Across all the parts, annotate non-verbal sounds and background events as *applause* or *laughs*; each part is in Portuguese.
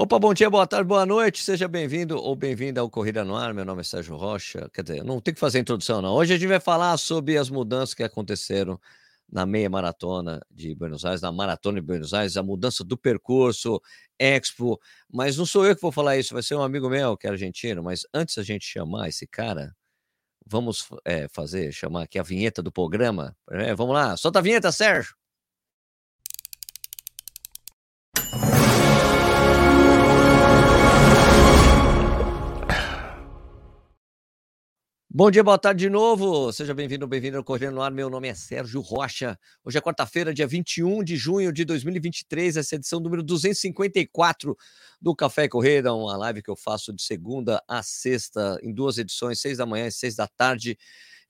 Opa, bom dia, boa tarde, boa noite, seja bem-vindo ou bem-vinda ao Corrida no Ar. Meu nome é Sérgio Rocha. Quer dizer, não tem que fazer introdução, não. Hoje a gente vai falar sobre as mudanças que aconteceram na meia maratona de Buenos Aires, na maratona de Buenos Aires, a mudança do percurso, Expo. Mas não sou eu que vou falar isso, vai ser um amigo meu que é argentino. Mas antes a gente chamar esse cara, vamos é, fazer, chamar aqui a vinheta do programa. É, vamos lá, solta a vinheta, Sérgio. Bom dia, boa tarde de novo. Seja bem-vindo, bem-vindo ao Correndo no Ar. Meu nome é Sérgio Rocha. Hoje é quarta-feira, dia 21 de junho de 2023, essa é a edição número 254 do Café Corrida, uma live que eu faço de segunda a sexta, em duas edições, seis da manhã e seis da tarde.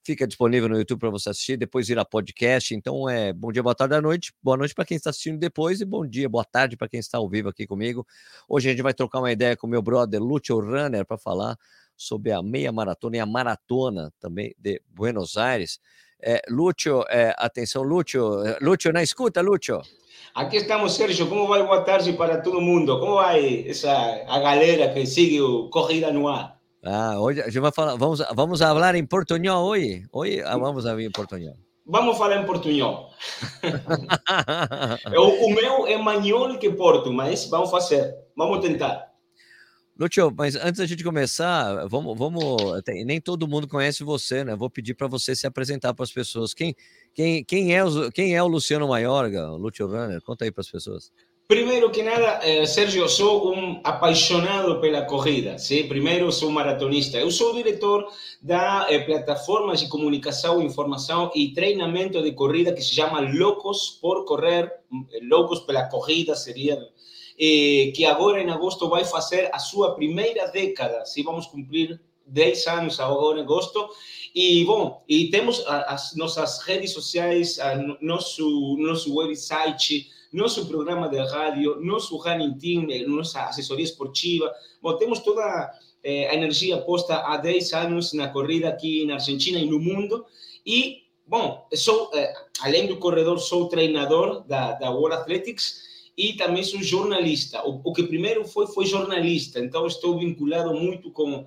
Fica disponível no YouTube para você assistir, depois ir a podcast. Então é bom dia, boa tarde, boa noite. Boa noite para quem está assistindo depois e bom dia, boa tarde para quem está ao vivo aqui comigo. Hoje a gente vai trocar uma ideia com meu brother Lúcio Runner para falar sobre a meia maratona e a maratona também de Buenos Aires. É, Lúcio, é, atenção, Lúcio, é, Lúcio, na escuta, Lúcio. Aqui estamos, Sérgio. Como vai? Boa tarde para todo mundo. Como vai essa a galera que segue o Corrida no Ar? Ah, hoje a gente vai falar, vamos, vamos falar em portunhol hoje? Hoje ah, vamos falar em portunhol. Vamos falar em portunhol. o, *laughs* o meu é manhol que porto, mas vamos fazer. Vamos tentar. Lúcio, mas antes da gente começar, vamos, vamos nem todo mundo conhece você, né? Vou pedir para você se apresentar para as pessoas. Quem, quem, quem, é o, quem é o Luciano Maiorga, Lúcio Runner? Conta aí para as pessoas. Primeiro que nada, eh, Sérgio, sou um apaixonado pela corrida. Sim? Primeiro, sou maratonista. Eu sou diretor da eh, plataforma de comunicação, informação e treinamento de corrida que se chama Loucos por Correr. Loucos pela Corrida seria eh, que agora em agosto vai fazer a sua primeira década, se vamos cumprir 10 anos agora em agosto. E, bom, e temos as nossas redes sociais, nosso, nosso website, nosso programa de rádio, nosso running team, nossa assessoria esportiva. Bom, temos toda eh, a energia posta há 10 anos na corrida aqui na Argentina e no mundo. E, bom, sou, eh, além do corredor, sou treinador da, da World Athletics e também sou jornalista. O, o, que primeiro foi, foi jornalista, então estou vinculado muito com,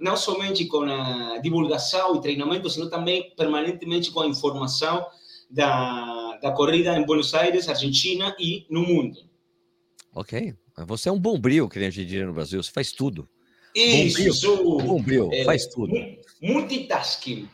não somente com a divulgação e treinamento, sino também permanentemente com a informação da, da corrida em Buenos Aires, Argentina e no mundo. Ok. Você é um bombril, que a gente diria no Brasil, você faz tudo. Isso, bombril, sou, bombril, é, faz tudo. Multitasking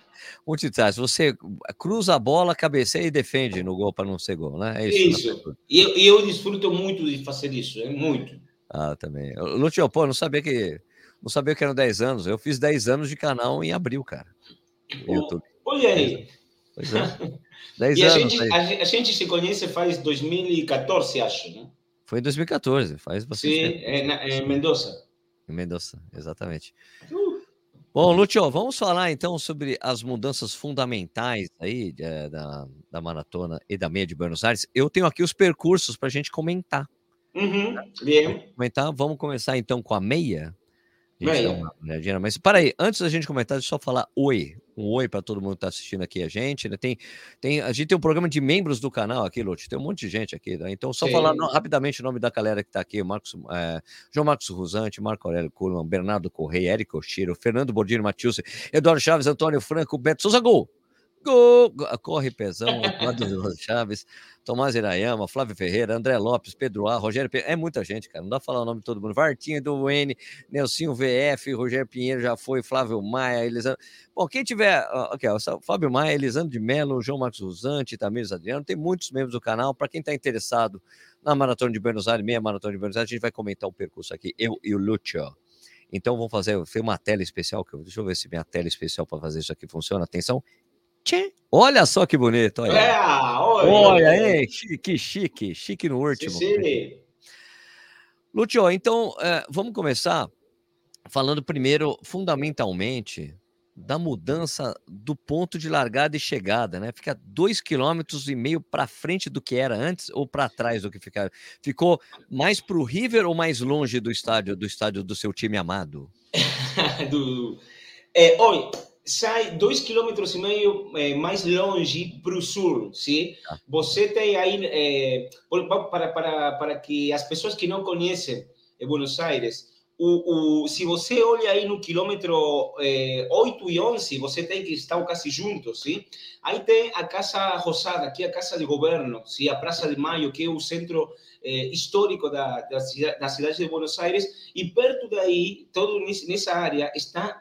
multitask. Você cruza a bola, cabeceia e defende no gol para não ser gol, né? É isso. Né? isso. E eu, eu, desfruto muito de fazer isso, é muito. Ah, também. Lúcio, pô, não sabia que não sabia que eram 10 anos. Eu fiz 10 anos de canal em abril, cara. YouTube. Olha aí. Pois é. 10 *laughs* e anos. A gente, a, gente, se conhece faz 2014, acho, né? Foi em 2014, faz bastante Sim, tempo. É, na, em Mendoza. Em Mendoza, exatamente. Uh. Bom, Lúcio, vamos falar então sobre as mudanças fundamentais aí é, da, da maratona e da meia de Buenos Aires. Eu tenho aqui os percursos para a gente comentar. Uhum, bem. Comentar, vamos começar então com a meia. Meia. Mas para aí, antes da gente comentar, deixa eu só falar oi um oi para todo mundo que está assistindo aqui a gente. Né? Tem, tem, a gente tem um programa de membros do canal aqui, Lute. Tem um monte de gente aqui. Né? Então, só Sim. falar no, rapidamente o nome da galera que está aqui: Marcos, é, João Marcos Rusante, Marco Aurélio Kuhlmann, Bernardo Correia, Érico Oshiro, Fernando Bordino Matius, Eduardo Chaves, Antônio Franco, Beto Souza Gol. Gol! Corre Pezão, Eduardo *laughs* Chaves, Tomás Irayama, Flávio Ferreira, André Lopes, Pedro A, Rogério Pinheiro. É muita gente, cara. Não dá pra falar o nome de todo mundo. Vartinha do N, Nelsinho VF, Rogério Pinheiro já foi, Flávio Maia, Elisandro. Bom, quem tiver. Ok, Fábio Maia, Elisandro de Mello, João Marcos Rosante, Tamires Adriano, tem muitos membros do canal. Para quem está interessado na Maratona de Buenos Aires, meia Maratona de Buenos Aires, a gente vai comentar o percurso aqui, eu e o Lúcio. Então vamos fazer, foi uma tela especial, que eu, deixa eu ver se minha tela especial para fazer isso aqui funciona. Atenção. Tchê. Olha só que bonito. Olha, é, olha, olha hein? Que chique, chique no último. Sim, sim. Lúcio, então é, vamos começar falando primeiro, fundamentalmente, da mudança do ponto de largada e chegada, né? Fica dois quilômetros e meio para frente do que era antes ou para trás do que ficava. Ficou mais para o River ou mais longe do estádio do estádio do seu time amado? *laughs* do, é, olha, sai dois quilômetros e meio é, mais longe para o sul, sim? Ah. Você tem aí, é, para, para, para que as pessoas que não conhecem Buenos Aires, o, o, se você olha aí no quilômetro é, 8 e 11, você tem que estar quase juntos, sim? Aí tem a Casa Rosada, que é a Casa de Governo, sim? a Praça de Maio, que é o centro é, histórico da, da, da, cidade de Buenos Aires, e perto daí, todo nessa área, está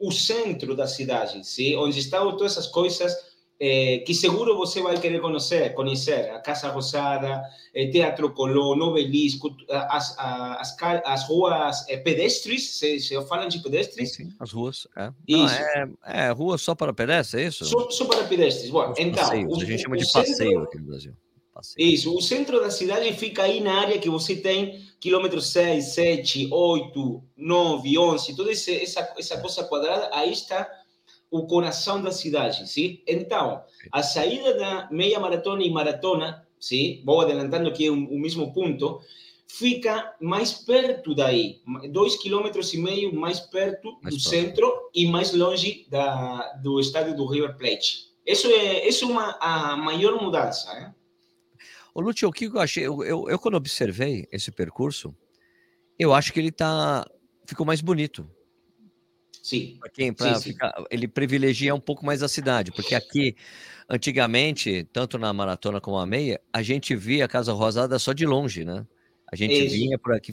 o centro da cidade, sim? onde estão todas essas coisas eh, que seguro você vai querer conhecer, conhecer a Casa Rosada, eh, Teatro Colón, Obelisco, as, as, as ruas eh, pedestres, se, se falam de pedestres? Sim, sim, as ruas, é. Não, é, é rua só para pedestres, é isso? Só, só para pedestres. Bom, então, passeios, o, a gente chama de passeio centro, aqui no Brasil. Passeio. Isso, o centro da cidade fica aí na área que você tem quilômetro 6, 7, 8, 9, 11, toda essa, essa, essa coisa quadrada, aí está o coração da cidade, sim? Então, a saída da meia maratona e maratona, sim? Vou adelantando aqui o, o mesmo ponto, fica mais perto daí, dois quilômetros e meio mais perto mais do centro e mais longe da, do estádio do River Plate. Isso é, isso é uma, a maior mudança, né? Ô, Lúcio, o que eu achei, eu, eu, eu quando observei esse percurso, eu acho que ele tá, ficou mais bonito. Sim. Para quem, pra sim, ficar, sim. ele privilegia um pouco mais a cidade, porque aqui, antigamente, tanto na maratona como na meia, a gente via a Casa Rosada só de longe, né? A gente Isso. vinha por aqui,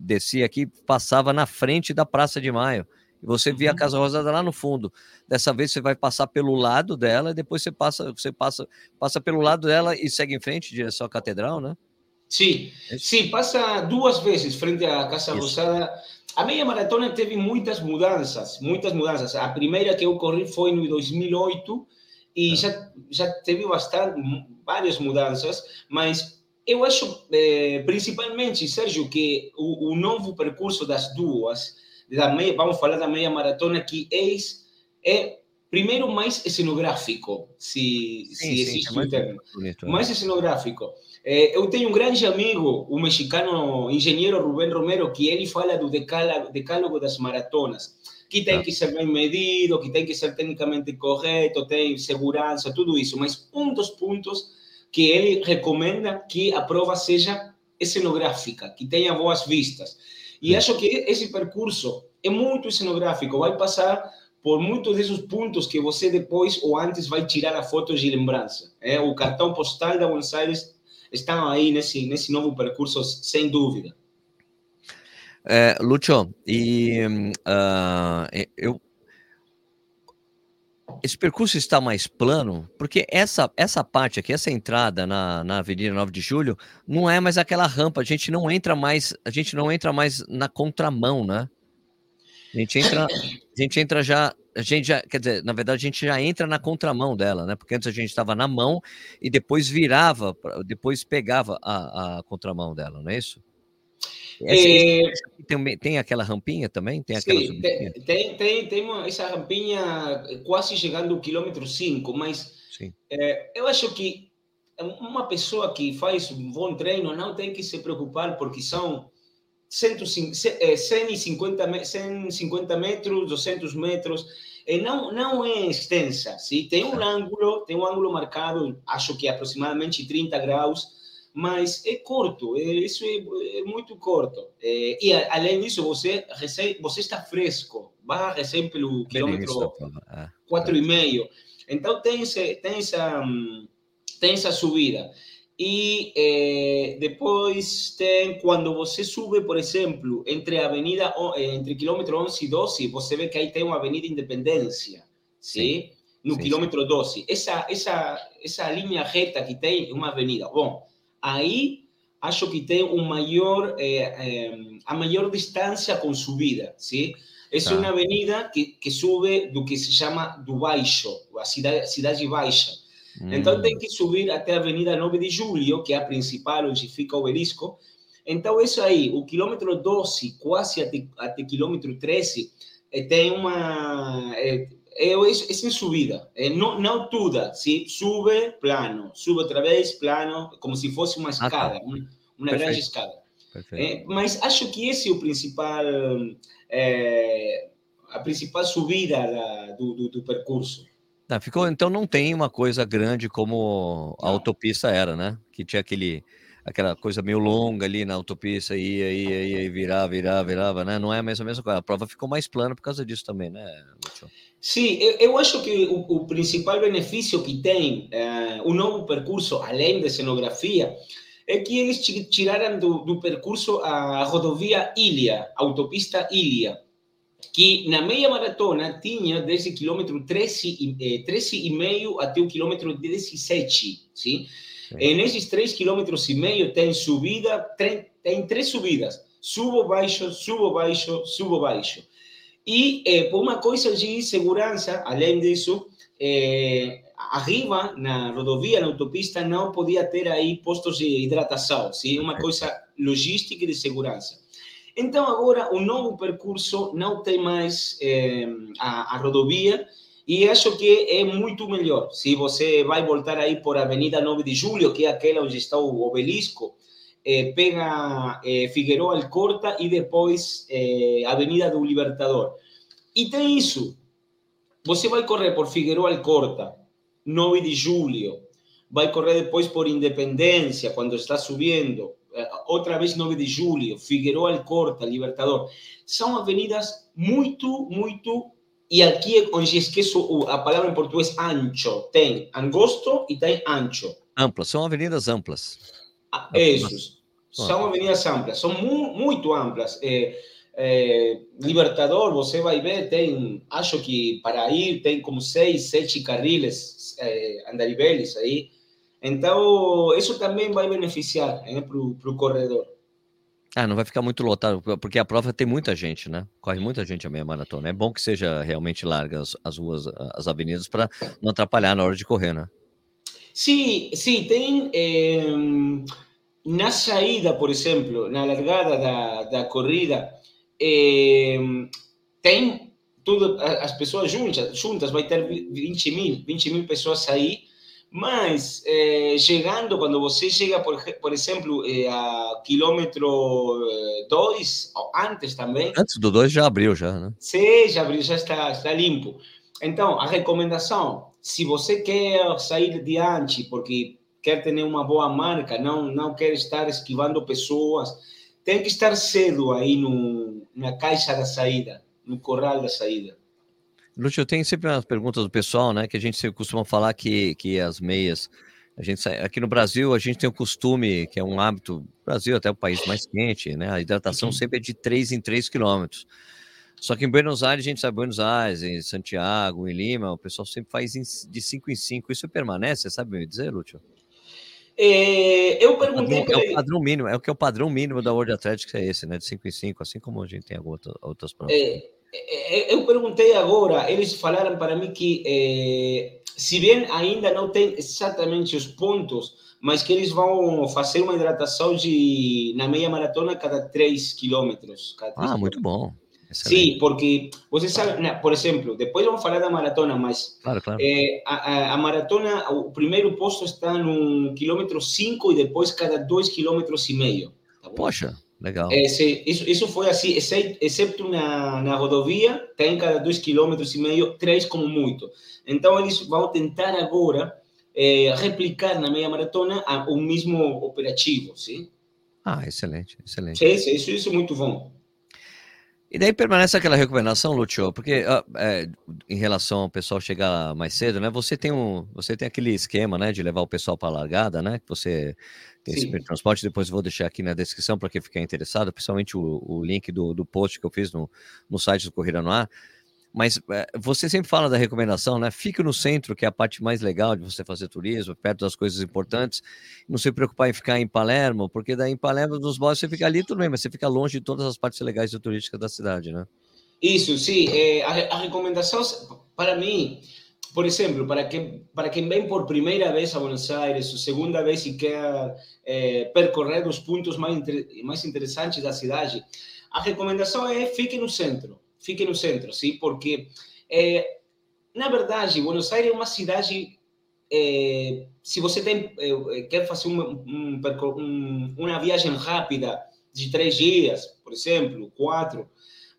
descia aqui, passava na frente da Praça de Maio. Você via uhum. a Casa Rosada lá no fundo. Dessa vez você vai passar pelo lado dela, e depois você passa, você passa, passa pelo lado dela e segue em frente, direção à catedral, né? Sim, sim, passa duas vezes frente à Casa Isso. Rosada a meia maratona teve muitas mudanças, muitas mudanças. A primeira que eu corri foi no 2008 e já, já teve bastante, várias mudanças, mas eu acho, eh, principalmente, Sérgio, que o, o, novo percurso das duas, da meia, vamos falar da meia maratona, que é, é primeiro mais cenográfico, se, sim, se existe sim, é mais, termo, bonito, mais cenográfico. É, eu tenho um grande amigo, o mexicano engenheiro Rubén Romero, que ele fala do decálogo, decálogo das maratonas, que tem que ser bem medido, que tem que ser tecnicamente correto, tem segurança, tudo isso. Mas um dos pontos que ele recomenda que a prova seja cenográfica, que tenha boas vistas. E acho que esse percurso é muito cenográfico, vai passar por muitos desses pontos que você depois ou antes vai tirar a foto de lembrança. É, o cartão postal da Buenos Aires estão aí nesse, nesse novo percurso, sem dúvida. É, Lúcio, e uh, eu esse percurso está mais plano, porque essa, essa parte aqui, essa entrada na, na Avenida 9 de Julho, não é mais aquela rampa, a gente não entra mais, a gente não entra mais na contramão, né? A gente entra, a gente entra já a gente já, quer dizer, na verdade a gente já entra na contramão dela, né? Porque antes a gente estava na mão e depois virava, depois pegava a, a contramão dela, não é isso? É... tem, tem, aquela rampinha também? Tem aquela Sim, tem, tem, tem, uma, essa rampinha quase chegando ao quilômetro 5, mas é, eu acho que uma pessoa que faz um bom treino não tem que se preocupar porque são 150, 150 metros, 200 metros, e não, não é extensa, sim? tem um ângulo, tem um ângulo marcado, acho que aproximadamente 30 graus, mas é curto, é, isso é, é muito curto. É, e além disso, você, recém, você está fresco, vai recém pelo quilômetro 4,5. Então tem, esse, tem, essa, tem essa subida. E eh, depois tem, quando você sube, por exemplo, entre a avenida, eh, entre quilômetro 11 e 12, você vê que aí tem uma avenida Independência, sim? No sim, quilômetro sim. 12. Essa, essa, essa linha reta que tem uma avenida. Bom, aí acho que tem um maior, eh, a maior distância com subida, sim? Essa é uma avenida que, que sube do que se chama do Baixo, a cidade, cidade Baixa. Hum. Então tem que subir até a Avenida 9 de Julho, que é a principal, onde fica o obelisco. Então, isso aí, o quilômetro 12, quase até, até quilômetro 13, é, tem uma. É, é, é, sem subida, é, não, não toda, se sube, plano, sube outra vez, plano, como se fosse uma escada, ah, uma, uma grande escada. É, mas acho que esse é o principal, é, a principal subida da, do, do, do percurso. Não, ficou, então não tem uma coisa grande como a autopista era, né? Que tinha aquele, aquela coisa meio longa ali na autopista, ia, ia, ia, virar, virar, virava, né? Não é a mesma, a mesma coisa. A prova ficou mais plana por causa disso também, né, Lúcio? Sim, eu, eu, acho que o, o, principal benefício que tem uh, o novo percurso, além da cenografia, é que eles tiraram do, do percurso a rodovia Ilha, autopista Ilha, que na meia maratona tinha desde o quilômetro 13, eh, 13,5 até o quilômetro 17, sim? E nesses 3 quilômetros e meio tem subida, tem, tem três subidas, subo, baixo, subo, baixo, subo, baixo. E eh, por uma coisa de segurança, além disso, eh, arriba na rodovia, na autopista, não podia ter aí postos de hidratação, sim? uma coisa logística e de segurança. Então, agora, o novo percurso não tem mais eh, a, a, rodovia e acho que é muito melhor. Se você vai voltar aí por Avenida 9 de Julho, que é aquela onde está o obelisco, eh, pega eh, Figueroa Alcorta e depois eh, Avenida do Libertador. E tem isso. Você vai correr por Figueroa Alcorta, 9 de julho, vai correr depois por Independência, quando está subindo, outra vez 9 de julho, Figueroa Alcorta, Libertador. São avenidas muito, muito. E aqui onde esqueço a palavra em português ancho. Tem angosto e tem ancho. Amplas, são avenidas amplas. Ah, isso. São avenidas amplas, são mu muito amplas. É, é, Libertador, você vai ver, tem, acho que para ir tem como seis, sete carriles é, andariveles aí. Então, isso também vai beneficiar né, para o corredor. Ah, não vai ficar muito lotado, porque a prova tem muita gente, né? Corre muita gente a meia maratona. É bom que seja realmente larga as, as ruas, as avenidas, para não atrapalhar na hora de correr, né? Sim, sim, tem. Eh, na saída, por exemplo, na largada da, da corrida, eh, tem tudo, as pessoas juntas, juntas, vai ter 20 mil, 20 mil pessoas aí mas, eh, chegando, quando você chega, por, por exemplo, eh, a quilômetro 2, eh, antes também. Antes do 2 já abriu, já, né? Sim, já abriu, já está, está limpo. Então, a recomendação, se você quer sair diante, porque quer ter uma boa marca, não, não quer estar esquivando pessoas, tem que estar cedo aí no, na caixa da saída, no corral da saída. Lúcio, eu tenho sempre umas perguntas do pessoal, né? Que a gente costuma falar que, que as meias. A gente aqui no Brasil a gente tem o costume, que é um hábito, Brasil até o país mais quente, né? A hidratação uhum. sempre é de 3 em 3 quilômetros. Só que em Buenos Aires, a gente sabe, Buenos Aires, em Santiago, em Lima, o pessoal sempre faz de 5 em 5. Isso permanece, você sabe me dizer, Lúcio? É, eu perguntei. É o, padrão, é o padrão mínimo, é o que é o padrão mínimo da World Athletics, é esse, né? De 5 em 5, assim como a gente tem outras, outras provas. É, eu perguntei agora, eles falaram para mim que, eh, se bem ainda não tem exatamente os pontos, mas que eles vão fazer uma hidratação de, na meia maratona cada 3 quilômetros. Ah, muito bom. Excelente. Sim, porque você sabe, por exemplo, depois vamos falar da maratona, mas claro, claro. Eh, a, a, maratona, o primeiro posto está no quilômetro 5 e depois cada 2 quilômetros e meio. Tá Poxa, Legal. Esse, isso, isso foi assim, exceto na, na rodovia, tem cada dois quilômetros e meio, três como muito. Então, eles vão tentar agora é, replicar na meia maratona o mesmo operativo, sim? Ah, excelente, excelente. Sim, isso, isso é muito bom. E daí permanece aquela recomendação, Lúcio, porque é, em relação ao pessoal chegar mais cedo, né? Você tem um, você tem aquele esquema, né, de levar o pessoal para a largada, né? Que você tem Sim. esse transporte. Depois vou deixar aqui na descrição para quem ficar interessado, principalmente o, o link do, do post que eu fiz no, no site do Corrida no Ar. Mas é, você sempre fala da recomendação, né? Fique no centro, que é a parte mais legal de você fazer turismo, perto das coisas importantes. Não se preocupar em ficar em Palermo, porque daí em Palermo, dos bosques, você fica ali tudo bem, mas você fica longe de todas as partes legais e turísticas da cidade, né? Isso, sim. É, a, a recomendação, para mim, por exemplo, para quem, para quem vem por primeira vez a Buenos Aires, segunda vez e quer é, percorrer os pontos mais, mais interessantes da cidade, a recomendação é fique no centro fique no centro, sim, porque é, na verdade Buenos Aires é uma cidade é, se você tem é, quer fazer uma, um, um, uma viagem rápida de três dias, por exemplo, quatro,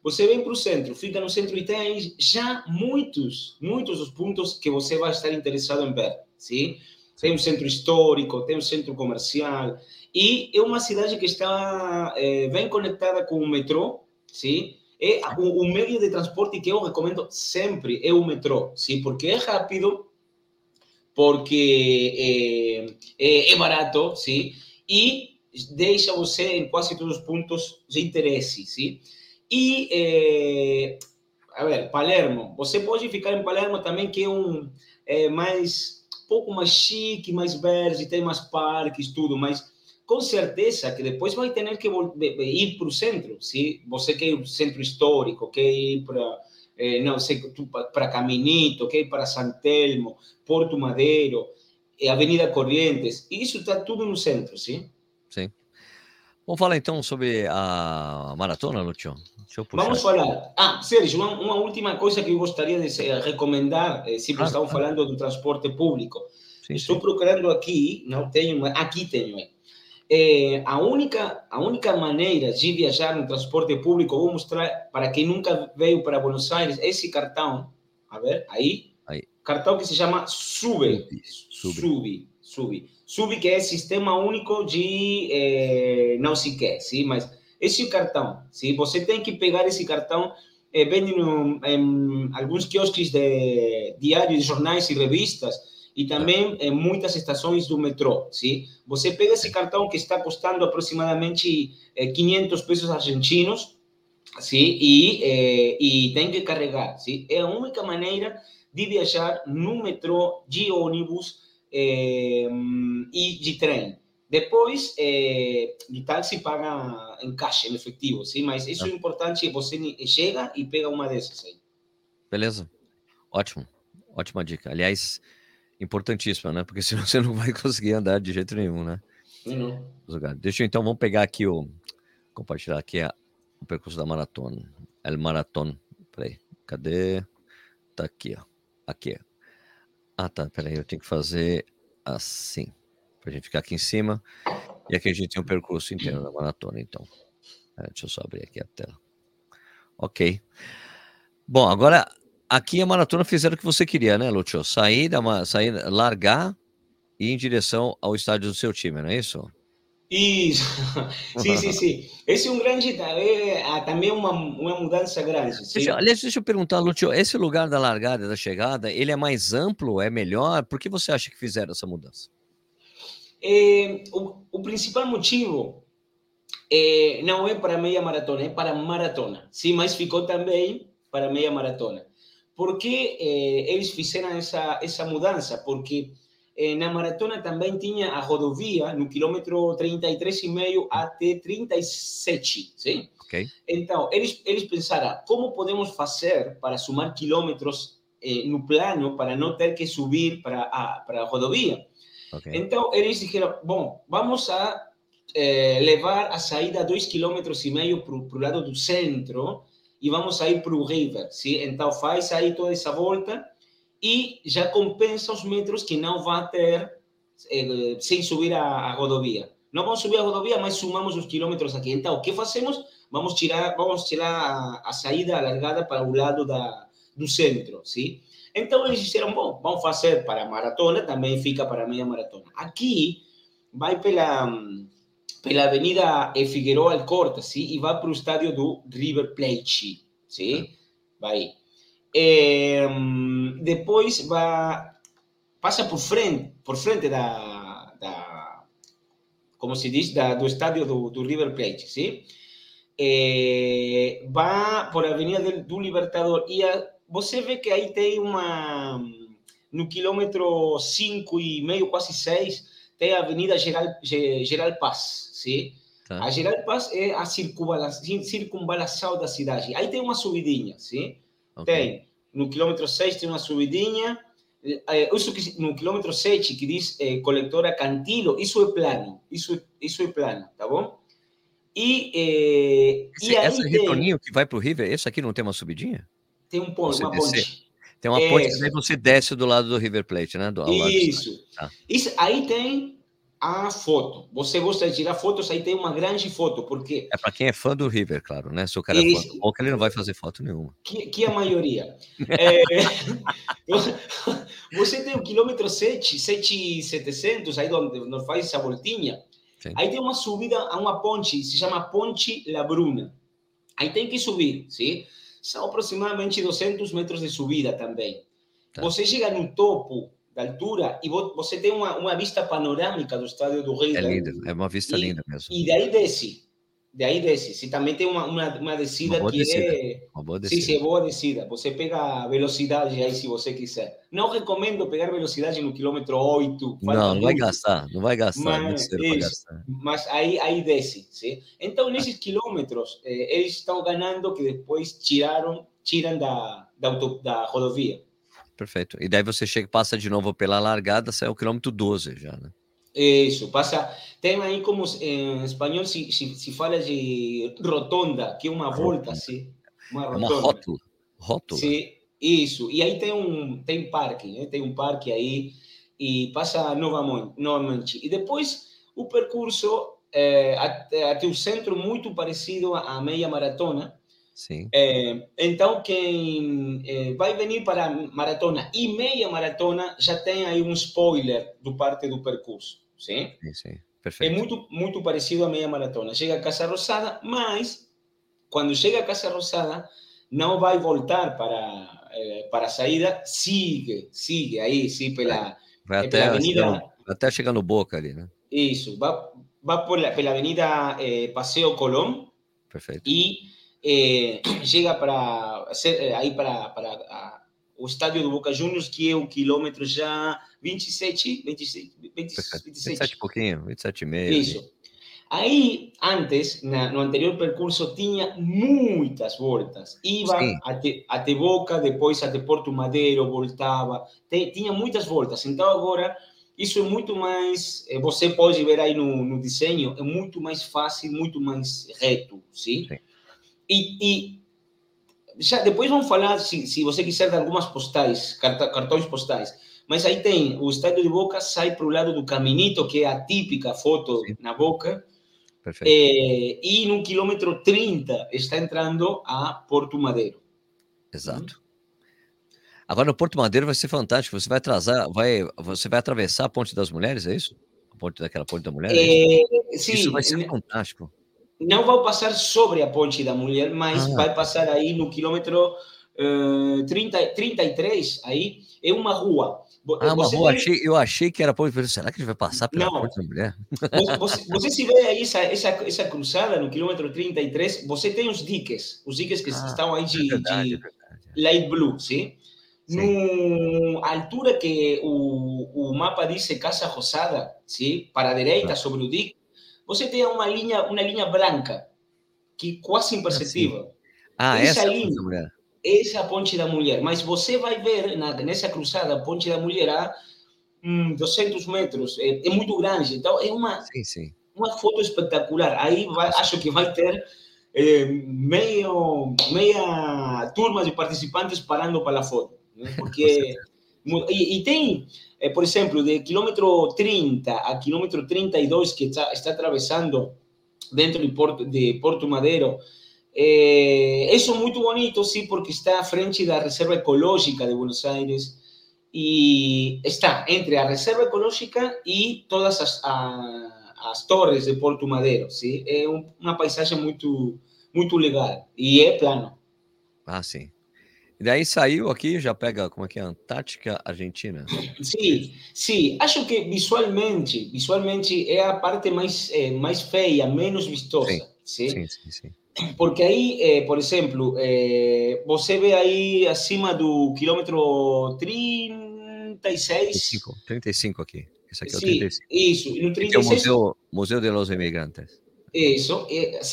você vem para o centro, fica no centro e tem já muitos, muitos dos pontos que você vai estar interessado em ver, sim? Tem um centro histórico, tem um centro comercial, E é uma cidade que está é, bem conectada com o metrô, sim? É o, o, meio de transporte que eu recomendo sempre é o metrô, sim? Porque é rápido, porque é, é, é barato, sim? E deixa você em quase todos os pontos de interesse, sim? E, é, a ver, Palermo, você pode ficar em Palermo também, que é um mais, pouco mais chique, mais verde, tem mais parques, tudo, mas com certeza que depois vai ter que ir para o centro, se você quer o centro histórico, quer ir para, eh, não sei, para Caminito, quer ir para San Telmo, Porto Madeiro, eh, Avenida Corrientes, isso está tudo no centro, sim? Sim. Vamos falar então sobre a maratona, Lúcio? Vamos falar. Ah, Sérgio, uma, uma, última coisa que eu gostaria de recomendar, eh, sempre ah, estamos ah. falando do transporte público. Sim, Estou sim. procurando aqui, não tenho, aqui tenho. É, a, única, a única maneira de viajar no transporte público, vou mostrar para quem nunca veio para Buenos Aires, esse cartão, a ver, aí, aí. cartão que se chama SUBE. SUBE. SUBE. SUBE. SUBE que é Sistema Único de é, não sei que, sim, mas esse cartão, sim, você tem que pegar esse cartão, é, vende em alguns quiosques de diários, jornais e revistas, e também em muitas estações do metrô, sim? Você pega esse cartão que está custando aproximadamente 500 pesos argentinos, sim? E, eh, e tem que carregar, sim? É a única maneira de viajar no metrô, de ônibus eh, e de trem. Depois, eh, de táxi paga em caixa, em efetivo, sim? Mas isso é importante, você chega e pega uma dessas aí. Beleza. Ótimo. Ótima dica. Aliás, importantíssima, né? Porque *laughs* senão você não vai conseguir andar de jeito nenhum, né? Uhum. Deixa eu então, vamos pegar aqui o. Compartilhar aqui a, o percurso da maratona. El Marathon. Peraí. Cadê? Tá aqui, ó. Aqui. Ah, tá. Peraí, eu tenho que fazer assim. Pra gente ficar aqui em cima. E aqui a gente tem o um percurso inteiro da maratona, então. É, deixa eu só abrir aqui a tela. Ok. Bom, agora aqui a maratona fizeram o que você queria, né, Lúcio? Sair, da, sair, largar e ir em direção ao estádio do seu time, não é isso? Isso, *laughs* sim, sim, sim. Esse é um grande, é, também uma, uma mudança grande. Deixa, aliás, deixa eu perguntar, Lúcio, esse lugar da largada e da chegada, ele é mais amplo, é melhor? Por que você acha que fizeram essa mudança? É, o, o, principal motivo é, não é para meia maratona, é para maratona. Sim, mas ficou também para meia maratona. Por que eh, eles fizeram essa, essa mudança? Porque eh, na maratona também tinha a rodovia no quilômetro 33,5 até 37, sim? Okay. Então, eles, eles pensaram, como podemos fazer para sumar quilômetros eh, no plano para não ter que subir para a, para a rodovia? Okay. Então, eles disseram, bom, vamos a eh, levar a saída 2,5 km para o lado do centro, e vamos sair para o river, sim? Então faz aí toda essa volta e já compensa os metros que não vai ter eh, sem subir a, a, rodovia. Não vamos subir a rodovia, mas sumamos os quilômetros aqui. Então, o que fazemos? Vamos tirar, vamos tirar a, a saída alargada para o lado da, do centro, sim? Então eles disseram, bom, vamos fazer para a maratona, também fica para a meia maratona. Aqui vai pela pela Avenida Figueroa Alcorta, sim, e vai para o estádio do River Plate, sim, vai. É, depois vai passa por frente, por frente da, da como se diz, da, do estádio do, do River Plate, sim. É, vai por a Avenida do Libertador e a, você vê que aí tem uma no quilômetro 5 e meio, quase 6, tem a Avenida Geral, Geral Paz, sim? Tá. A Geral Paz é a circunvalação, da cidade. Aí tem uma subidinha, sim? Okay. Tem. No quilômetro 6 tem uma subidinha. É, isso que, no quilômetro 7, que diz é, coletora Cantilo, isso é plano. Isso, isso é plano, tá bom? E, é, esse, e aí esse retorninho que vai para o River, esse aqui não tem uma subidinha? Tem um ponto, uma ponte. Tem uma ponte, aí você desce do lado do River Plate, né? Do, isso. Tá. isso. Aí tem a foto. Você gosta de tirar fotos, aí tem uma grande foto, porque... É para quem é fã do River, claro, né? Se o cara é fã do Boca, ele não vai fazer foto nenhuma. Que, que a maioria. *laughs* é, *laughs* você tem o quilômetro 7, 7,700, aí onde nós faz essa voltinha, Sim. Aí tem uma subida a uma ponte, se chama Ponte La Bruna. Aí tem que subir, sim? São aproximadamente 200 metros de subida também. Tá. Você chega no topo da altura e você tem uma, uma vista panorâmica do estádio do Rei. É linda, é uma vista e, linda mesmo. E daí desce. De aí desce. Se também tem uma, uma, uma descida uma que descida. é. Uma boa descida. Sim, sim, é boa descida. Você pega velocidade aí se você quiser. Não recomendo pegar velocidade no quilômetro 8. Não, não vai gastar, não vai gastar. Mas, isso, gastar. mas aí, aí desce. Sim? Então, nesses quilômetros, eh, eles estão ganhando que depois tiraram, tiram da, da, auto, da rodovia. Perfeito. E daí você chega, passa de novo pela largada, sai o quilômetro 12 já, né? Isso, passa. Tem aí como em espanhol se, se, se fala de rotonda, que é uma volta, assim. Uma rotonda. É uma rótula. rótula. Sim, isso. E aí tem um tem parque, né? tem um parque aí e passa novamente. novamente. E depois o percurso é, até, até o centro muito parecido à meia maratona. Sim. É, então, quem é, vai vir para a maratona e meia maratona já tem aí um spoiler do parte do percurso. Sim? Sim, sim. Perfeito. É muito, muito parecido à meia maratona. Chega a Casa Rosada, mas quando chega a Casa Rosada, não vai voltar para, eh, para a saída, sigue, sigue aí, sim, pela, vai até, pela avenida... até chegar no Boca ali, né? Isso, vai, vai por la, pela avenida eh, Paseo Colón. Perfeito. E eh, chega para, aí para, para a, o estádio do Boca Juniors, que é o quilômetro já 27, 26, 27, 27 e pouquinho, 27 e meio. Isso. Aí, antes, na, no anterior percurso, tinha muitas voltas. Iba até, até Boca, depois até Porto Madeiro, voltava. Tem, tinha muitas voltas. Então, agora, isso é muito mais... Eh, você pode ver aí no, no desenho, é muito mais fácil, muito mais reto, sim? sim. E, e já depois vamos falar, se, se você quiser, de algumas postais, cartões postais. Mas aí tem o estádio de Boca, sai para o lado do Caminito, que é a típica foto Sim. na Boca. Perfeito. É, e no quilômetro 30 está entrando a Porto Madeiro. Exato. Agora no Porto Madeiro vai ser fantástico. Você vai atrasar, vai, você vai atravessar a Ponte das Mulheres, é isso? A ponte daquela Ponte da Mulher? É é, sim, isso vai ser fantástico. Não vai passar sobre a Ponte da Mulher, mas ah. vai passar aí no quilômetro uh, 30, 33, aí é uma rua. Ah, uma rua, tem... achei, eu achei que era ponte. Será que a gente vai passar pela Não. ponte da mulher? Você, você se vê aí essa, essa, essa cruzada no quilômetro 33, você tem os diques, os diques que ah, estão aí de, é verdade, de é light blue, sim? sim. No altura que o, o mapa diz Casa Rosada, sim? para a direita, ah. sobre o dique, você tem uma linha, uma linha branca, que quase imperceptível. Ah, essa, essa linha, essa é a Ponte da Mulher. Mas você vai ver na, nessa cruzada, a Ponte da Mulher, a hum, 200 metros. É, é, muito grande. Então, é uma, sim, sim. uma foto espetacular. Aí vai, acho que vai ter é, meio, meia turma de participantes parando para a foto. Né? *laughs* Porque. e, e, tem, é, por exemplo, de quilômetro 30 a quilômetro 32, que está, está atravessando dentro de Porto, de Porto Madeiro, Eh, eso muy bonito, sí, porque está frente a la Reserva Ecológica de Buenos Aires y está entre la Reserva Ecológica y todas las torres de Porto Madero, sí. Es una paisaje muy, muy legal y es plano. Ah, sim. E daí saiu aqui, já pega como é que é Antártica, Argentina. Sim, sim. Acho que visualmente, visualmente é a parte mais é, mais feia, menos vistosa. Sim, sim, sim. sim. Porque aí, eh, por exemplo, eh, você vê aí acima do quilômetro 36. 35, 35 aqui. Esse aqui é o 35. Isso, no 36. é o Museu, Museu de los Imigrantes. Isso,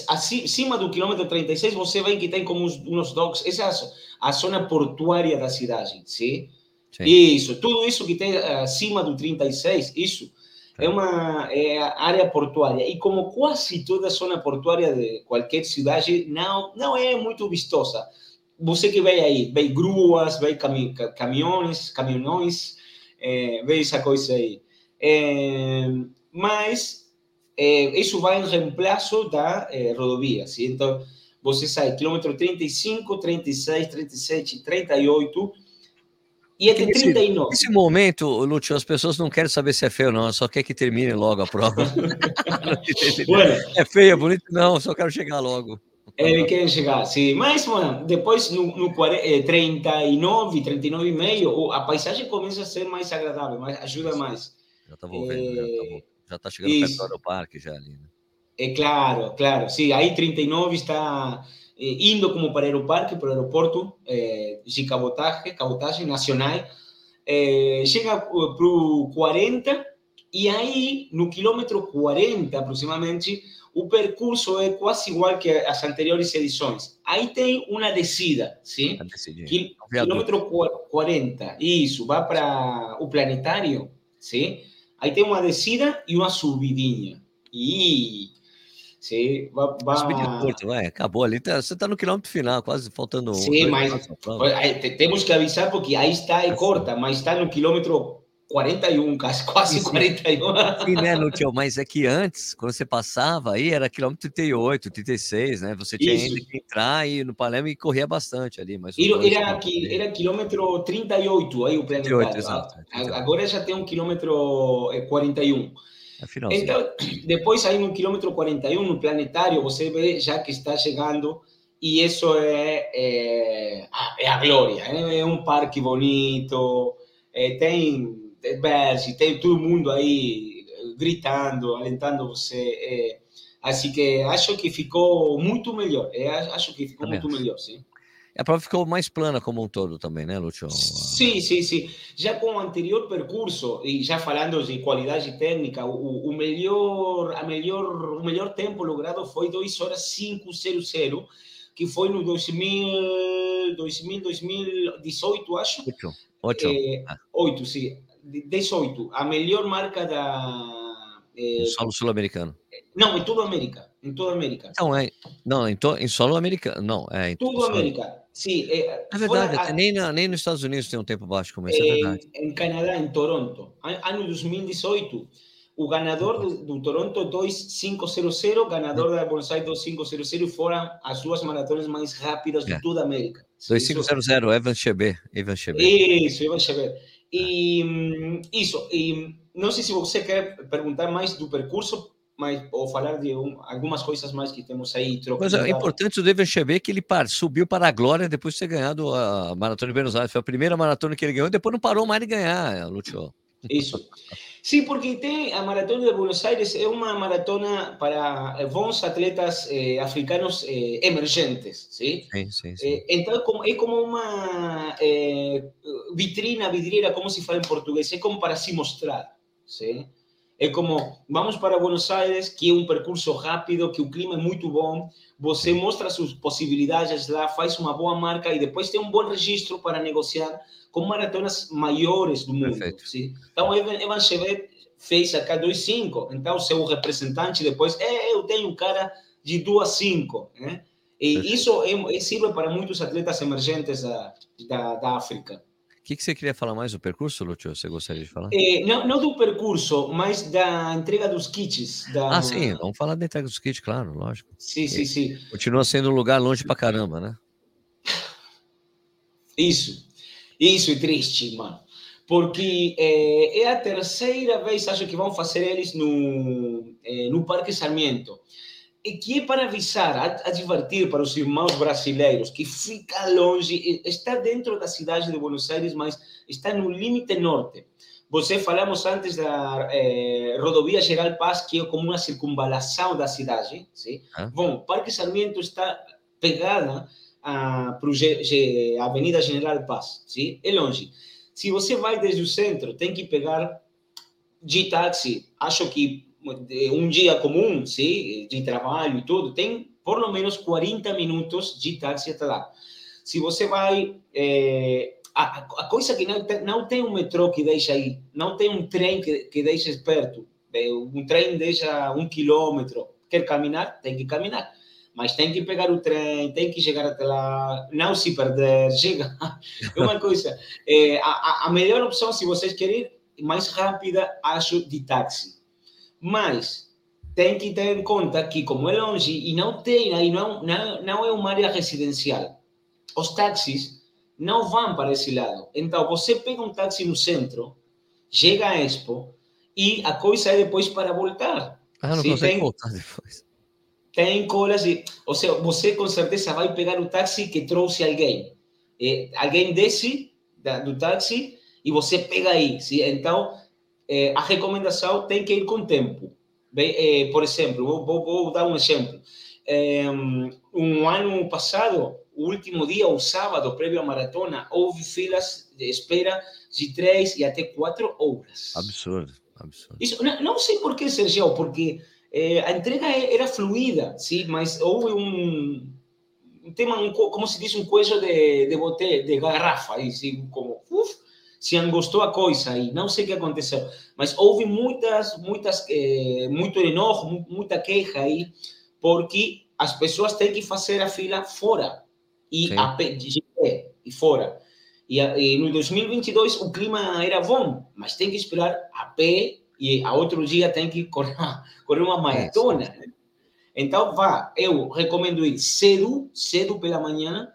acima do quilômetro 36 você vê que tem como uns, uns docks, essa é a zona portuária da cidade, sim? sim? Isso, tudo isso que tem acima do 36, isso é uma é área portuária e como quase toda a zona portuária de qualquer cidade não não é muito vistosa. Você que vê aí, vê gruas, vê cami caminhões, caminhões, é, vê essa coisa aí. É, mas é, isso vai em reemplaço da é, rodovia, sim? Então, você sai quilômetro 35, 36, 37, 38 E é de 39. Nesse momento, Lúcio, as pessoas não querem saber se é feio ou não, só quer que termine logo a prova. *laughs* *laughs* bueno, é feio, é bonito? Não, só quero chegar logo. Ele quer chegar, sim. Mas, mano, depois no, no 40, 39, 39 e meio, a paisagem começa a ser mais agradável, mais, ajuda mais. Já tá vendo, é... já tá chegando Isso. perto do parque já ali, né? É claro, claro. Sim, aí 39 está eh, indo como para o aeroparque, para o aeroporto eh, de cabotagem, cabotagem nacional, eh, chega para o 40 e aí no quilômetro 40 aproximadamente o percurso é quase igual que as anteriores edições. Aí tem uma descida, sim? Quil quilômetro 40, isso, vai para o planetário, sim? Aí tem uma descida e uma subidinha. E Sim, vai. vai... Curto, vai, acabou ali. Tá, você está no quilômetro final, quase faltando. Sim, mas temos que avisar porque aí está e corta, mas está no quilômetro 41, quase, quase 41. Sim, né, Lúcio? Mas é que antes, quando você passava aí, era quilômetro 38, 36, né? Você tinha ainda que entrar e no Palermo e corria bastante ali. Mas era, era, aqui, era quilômetro 38 aí o planetário. 38, exato, Agora já tem um quilômetro 41. É então, depois aí no quilômetro 41, no planetário, você vê já que está chegando e isso é, é, é a glória. É, um parque bonito, é, tem verdes, tem todo mundo aí gritando, alentando você. É, assim que acho que ficou muito melhor. É, acho que ficou muito melhor, sim. A prova ficou mais plana como um todo também, né, Lúcio? Sim, sim, sim. Já com o anterior percurso, e já falando de qualidade técnica, o, o melhor, a melhor, o melhor tempo logrado foi 2 horas 500, que foi no 2000, 2000 2018, acho. 8. 8. É, 8, sim. 18. A melhor marca da... É, solo sul-americano. Não, em toda a América. Em toda a América. Não, é, não em, to, em solo americano. Não, é em toda a América. Sim, é, é verdade, a, nem, na, nem nos Estados Unidos tem um tempo baixo como esse, é, é verdade. Em Canadá, em Toronto, ano 2018, o ganador do, do Toronto 2500, ganador da Buenos Aires 2500 foram as duas maratonas mais rápidas de toda a América. 2500, Evan Cheber. Evan Cheber. Isso, Evan Cheber. E hum, isso, e não sei se você quer perguntar mais do percurso mas ou falar de um, algumas coisas mais que temos aí trocando. Mas é importante o David que ele par, subiu para a glória depois de ter ganhado a Maratona de Buenos Aires. Foi a primeira maratona que ele ganhou, depois não parou mais de ganhar, Lúcio. Isso. Sim, porque tem a Maratona de Buenos Aires é uma maratona para bons atletas eh, africanos eh, emergentes, sim? Sim, sim, sim. Eh, então é como, uma eh, vitrina, vidriera, como se fala em português, é como para se mostrar, sim? É como, vamos para Buenos Aires, que é um percurso rápido, que o clima é muito bom, você mostra suas possibilidades lá, faz uma boa marca e depois tem um bom registro para negociar com maratonas maiores do mundo. Sim? Então, Evan, Evan Chevet fez acá 2,5, então seu representante depois, é, eu tenho cara de 2,5, né? E isso é, serve para muitos atletas emergentes da, da, da África. O que, que você queria falar mais do percurso, Lúcio? Você gostaria de falar? É, não, não, do percurso, mas da entrega dos kits. Da... Ah, sim, vamos falar da entrega dos kits, claro, lógico. Sim, sim, sim. Continua sendo um lugar longe pra caramba, né? *laughs* Isso, isso é triste, mano. Porque é, é a terceira vez, acho que vão fazer eles no, é, no Parque Sarmiento e que é para avisar, advertir para os irmãos brasileiros que fica longe, está dentro da cidade de Buenos Aires, mas está no limite norte. Você falamos antes da eh, rodovia Geral Paz, que é como uma circunvalação da cidade. Sim? Ah. Bom, Parque Sarmiento está pegada a, a Avenida General Paz. Sim? É longe. Se você vai desde o centro, tem que pegar de táxi. Acho que um dia comum, sim, de trabalho e tudo, tem por lo menos 40 minutos de táxi até lá. Se você vai. É, a, a, coisa que não não tem um metrô que deixa aí, não tem um trem que, que deixa perto. Um trem deixa um quilômetro. Quer caminhar? Tem que caminhar. Mas tem que pegar o trem, tem que chegar até lá, não se perder, *laughs* chega. É uma coisa. É, a, a melhor opção, se vocês querem, mais rápida, acho, de táxi mas tem que ter em conta que, como é longe e não tem, aí não, não, não é uma área residencial, os táxis não vão para esse lado. Então, você pega um táxi no centro, chega à Expo e a coisa é depois para voltar. Ah, não consegue tem- voltar depois. tem colas de. Ou seja, você com certeza vai pegar o táxi que trouxe alguém. Eh, alguém desce do táxi e você pega aí. Sim? Então, eh, a recomendação tem que ir com tempo. Bem, eh, por exemplo, vou, vou- vou dar um exemplo. Um ano passado, o último dia, o sábado, prévio à maratona, houve filas de espera de três e até quatro horas. Absurdo, absurdo. Isso, não, não sei por que, Sergio, porque eh, a entrega era fluida, sim, mas houve um, um tema, um, co- como se diz, um coelho de, de bote, de garrafa, aí, sim, como, uf, se angostou a coisa aí, não sei o que aconteceu, mas houve muitas, muitas, eh, muito enojo, mu- muita queixa aí, porque as pessoas têm que fazer a fila fora, e a pé, de pé, e fora. E, e no 2022 o clima era bom, mas tem que esperar a pé e a outro dia tem que correr, correr uma maratona. né? Então, vá, eu recomendo ir cedo, cedo pela manhã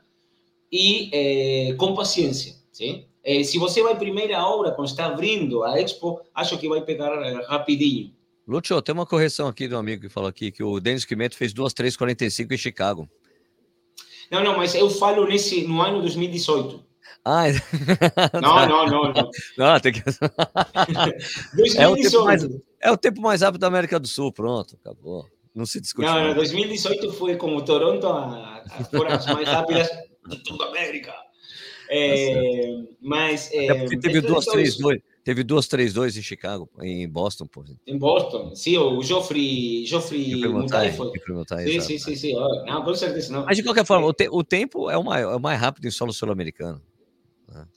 e eh, com paciência, sim? Eh, se você vai primeira hora, quando está abrindo a Expo, acho que vai pegar eh, rapidinho. Lúcio, tem uma correção aqui do amigo que falou aqui que o Denis Quimeto fez 2,345 em Chicago. Não, não, mas eu falo nesse, no ano 2018. Ah, *laughs* Não, não, não, não. *laughs* não, tem que... *laughs* É o, tempo 2018. mais, é o tempo mais rápido da América do Sul, pronto, acabou. Não se discute. Não, no 2018 foi como Toronto, a, a foram as mais rápidas de toda a América. É, mas Até é, porque teve duas, três, dois, teve duas, três, dois em Chicago, em Boston, pô. em Boston, sim, o Geoffrey, Geoffrey Mutai foi. Sim, sim, sim, sim. Não, com certeza não. Mas de qualquer forma, o, te- o tempo é o, maior, é o mais rápido em solo sul-americano.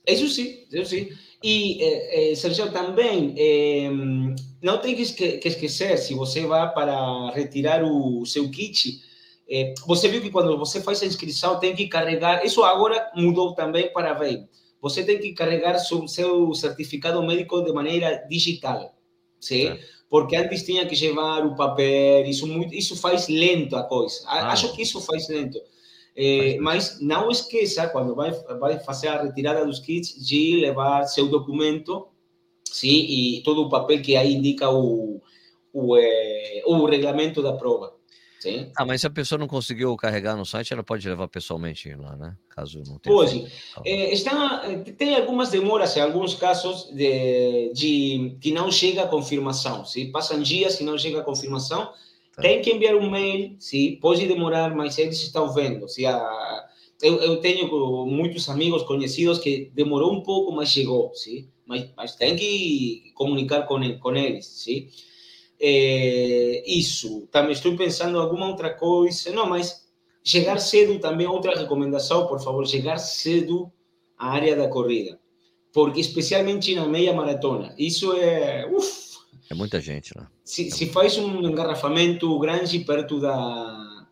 Isso sim, isso sim. E, eh, eh, Sergio, também, eh, não tem que esquecer, se você vai para retirar o seu kit, eh, você viu que quando você faz a inscrição, tem que carregar, isso agora mudou também para bem, você tem que carregar seu, seu certificado médico de maneira digital, sim? Certo. Porque antes tinha que levar o papel, isso, muito, isso faz lento a coisa. Ah. Acho que isso faz lento. Faz mas não esqueça, quando vai, vai fazer a retirada dos kits, de levar seu documento, sim, e todo o papel que aí indica o, o, eh, o regulamento da prova. Sim? Ah, mas se a pessoa não conseguiu carregar no site, ela pode levar pessoalmente lá, né? Caso não tenha. Pode. feito. Eh, está, eh, tem algumas demoras em alguns casos de, de que não chega a confirmação. Se passam dias e não chega a confirmação, Tá. tem que enviar um mail. Se pode demorar, mas eles estão vendo. Se a, eu, eu tenho muitos amigos conhecidos que demorou um pouco, mas chegou, sim. Mas, mas tem que comunicar com, com eles, sim. É, isso. Também estou pensando em alguma outra coisa. Não, mas chegar cedo também é outra recomendação, por favor, chegar cedo à área da corrida. Porque especialmente na meia maratona, isso é, uf, É muita gente lá. se, se faz um engarrafamento grande perto da.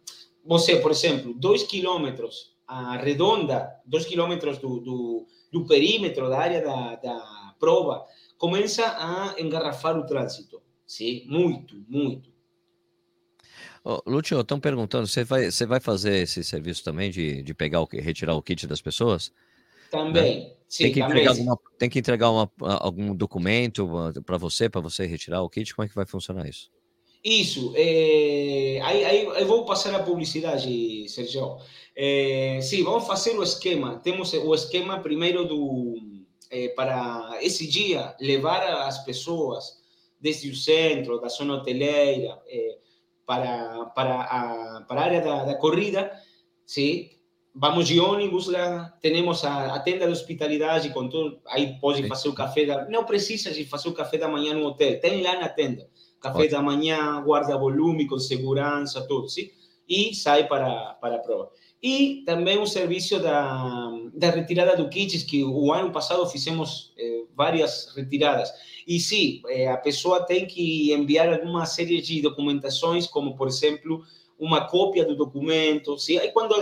Você, por exemplo, dois quilômetros a redonda, dois quilômetros do, do, do perímetro da área da, da prova, começa a engarrafar o trânsito. Sim, muito, muito. Ô, Lúcio, estão perguntando, você vai, você vai fazer esse serviço também de, de pegar o, retirar o kit das pessoas? Também. Sim, tem, que também. entregar alguma, tem que entregar uma- algum documento para você, para você retirar o kit? Como é que vai funcionar isso? Isso, é, aí, aí eu vou passar a publicidade, Sergio. É, sim, vamos fazer o esquema. Temos o esquema primeiro do é, para esse dia levar as pessoas desde o centro, da zona hoteleira, é, para para a para a área da, da corrida, sim. Vamos de ônibus lá, temos a, a tenda de hospitalidade com tudo, aí pode Sim. fazer o café da, não precisa de fazer o café da manhã no hotel, tem lá na tenda café Ótimo. da manhã, guarda volume, com segurança, tudo, sim? E sai para, para a prova. E também o serviço da, da retirada do kits, que o ano passado fizemos eh, várias retiradas. E sim, eh, a pessoa tem que enviar alguma série de documentações, como, por exemplo, uma cópia do documento. Sim? Aí, quando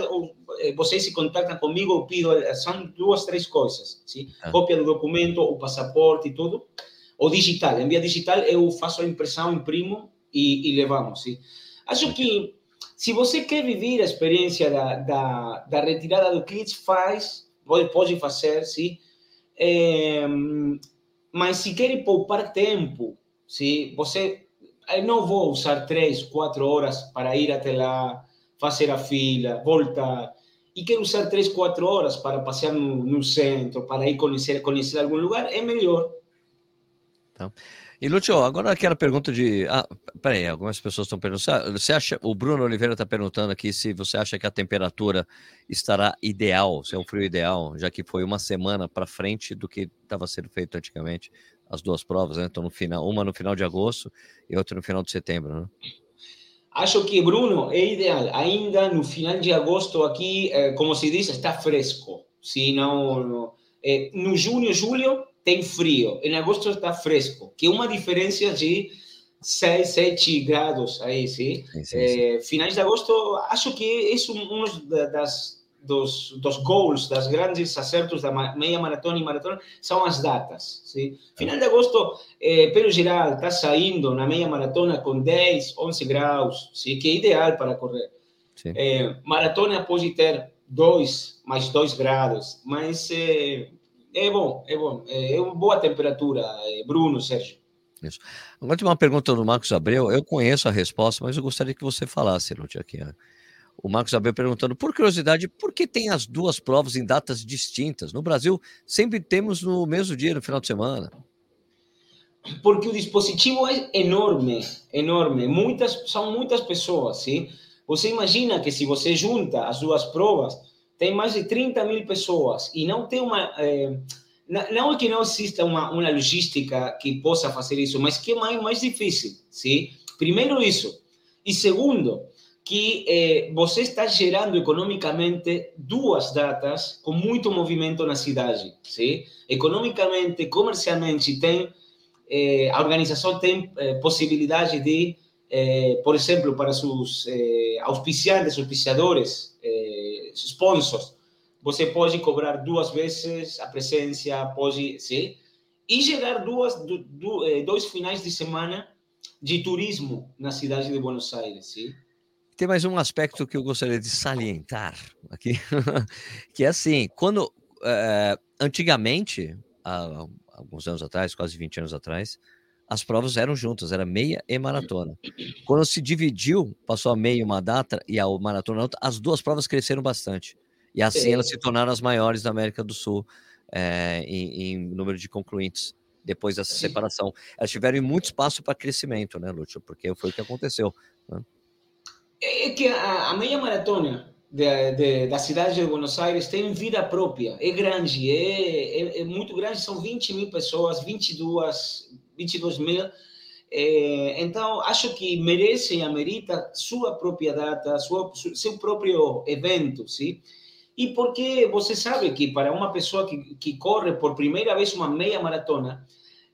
eh, vocês se contactam comigo, eu pido, eh, são duas, três coisas. Sim? Ah. Cópia do documento, o passaporte e tudo ou digital. Em via digital, eu faço a impressão, imprimo e, e levamos. Sim? Acho que se você quer viver a experiência da, da, da retirada do kit, faz pode, pode fazer, sim. É, mas se quer poupar tempo, se você eu não vou usar três, quatro horas para ir até lá, fazer a fila, voltar. E quero usar três, quatro horas para passear no, no centro, para ir conhecer, conhecer algum lugar, é melhor. Então, e Lúcio, agora aquela pergunta de. Ah, peraí, algumas pessoas estão perguntando. Você acha. O Bruno Oliveira está perguntando aqui se você acha que a temperatura estará ideal, se é um frio ideal, já que foi uma semana para frente do que estava sendo feito antigamente, as duas provas, né? Então, no final, uma no final de agosto e outra no final de setembro, né? Acho que, Bruno, é ideal. Ainda no final de agosto aqui, eh, como se diz, está fresco. Se não, no, eh, junho, julho, tem frio. Em agosto está fresco, que é uma diferença de 6, 7 graus aí, sim? sim, sim, é, finais de agosto, acho que é um das, dos, dos goals, das grandes acertos da meia maratona e maratona, são as datas, sim? Final de agosto, é, pelo geral, está saindo na meia maratona com 10, 11 graus, sim? que é ideal para correr. É, maratona pode ter 2, mais 2 graus, mas é, é bom, é bom. É uma boa temperatura, é, Bruno, Sérgio. Isso. Agora tem uma pergunta do Marcos Abreu. Eu conheço a resposta, mas eu gostaria que você falasse, Lúcia, aqui. O Marcos Abreu perguntando, por curiosidade, por que tem as duas provas em datas distintas? No Brasil, sempre temos no mesmo dia, no final de semana. Porque o dispositivo é enorme, enorme. Muitas, são muitas pessoas, sim? Você imagina que se você junta as duas provas, tem mais de 30 mil pessoas e não tem uma. É, não é que não exista uma, uma logística que possa fazer isso, mas que é mais, mais difícil, sim? Primeiro isso. E segundo, que eh, você está gerando economicamente duas datas com muito movimento na cidade, sim? Economicamente, comercialmente, tem eh, a organização tem eh, possibilidade de, por exemplo, para seus auspiciantes, auspiciadores, sponsors, você pode cobrar duas vezes a presença, pode, sim? E gerar duas, eh, dois finais de semana de turismo na cidade de Buenos Aires, sim? Tem mais um aspecto que eu gostaria de salientar aqui, *laughs* que é assim, quando é, antigamente, há alguns anos atrás, quase 20 anos atrás, as provas eram juntas, era meia e maratona. Quando se dividiu, passou a meia uma data e a maratona outra, as duas provas cresceram bastante. E assim elas se tornaram as maiores da América do Sul é, em, em, número de concluintes depois dessa separação. Elas tiveram muito espaço para crescimento, né, Lúcio? Porque foi o que aconteceu. Né? É que a, a meia maratona de, de, da cidade de Buenos Aires tem vida própria, é grande, é, é, é muito grande, são 20 mil pessoas, 22 22 mil. É, então, acho que merece e amerita sua própria data, sua, seu próprio evento, sim? E porque você sabe que para uma pessoa que, que corre por primeira vez uma meia maratona,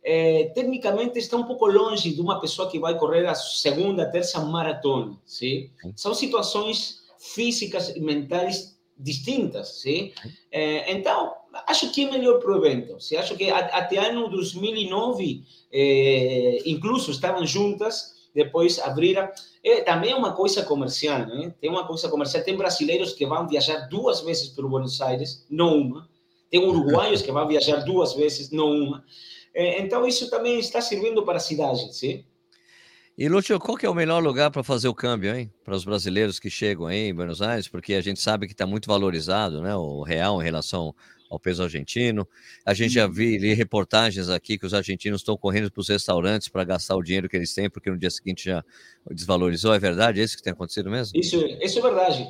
é, tecnicamente está um pouco longe de uma pessoa que vai correr a segunda, terça maratona, sim? São situações físicas e mentais distintas, sim? É, então, acho que é melhor para o evento. Se acho que até ano 2009, eh, incluso estavam juntas, depois abriram. É, também é uma coisa comercial, né? Tem uma coisa comercial. Tem brasileiros que vão viajar duas vezes para Buenos Aires, não uma. Tem uruguaios que vão viajar duas vezes, não uma. É, então, isso também está servindo para a cidade, sim? E Lúcio, qual que é o melhor lugar para fazer o câmbio, hein? Para os brasileiros que chegam aí em Buenos Aires, porque a gente sabe que está muito valorizado, né? O real em relação ao peso argentino. A gente já viu reportagens aqui que os argentinos estão correndo para os restaurantes para gastar o dinheiro que eles têm, porque no dia seguinte já desvalorizou. É verdade? É isso que tem acontecido mesmo? Isso, isso é verdade.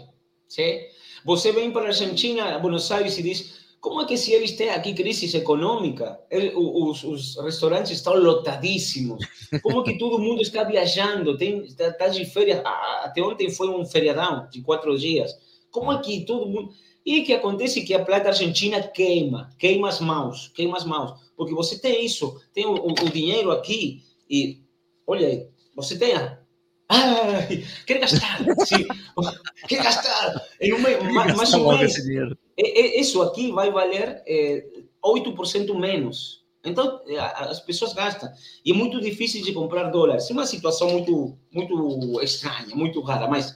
Sim. Você vem para a Argentina, Buenos Aires, e diz como é que se eles têm aqui crise econômica, os, os, restaurantes estão lotadíssimos? Como que todo mundo está viajando? Tem, está, está de férias. Até ontem foi um feriadão de quatro dias. Como é que todo mundo... E que acontece que a plata argentina queima, queima as mãos, queima as mãos. Porque você tem isso, tem o, o, o dinheiro aqui e, olha aí, você tem a Ai, quer gastar, sim, *laughs* quer gastar. Em um, mais, mais um mês, isso aqui vai valer é, 8% menos. Então, é, as pessoas gastam. E é muito difícil de comprar dólares. É uma situação muito, muito estranha, muito rara. Mas, é.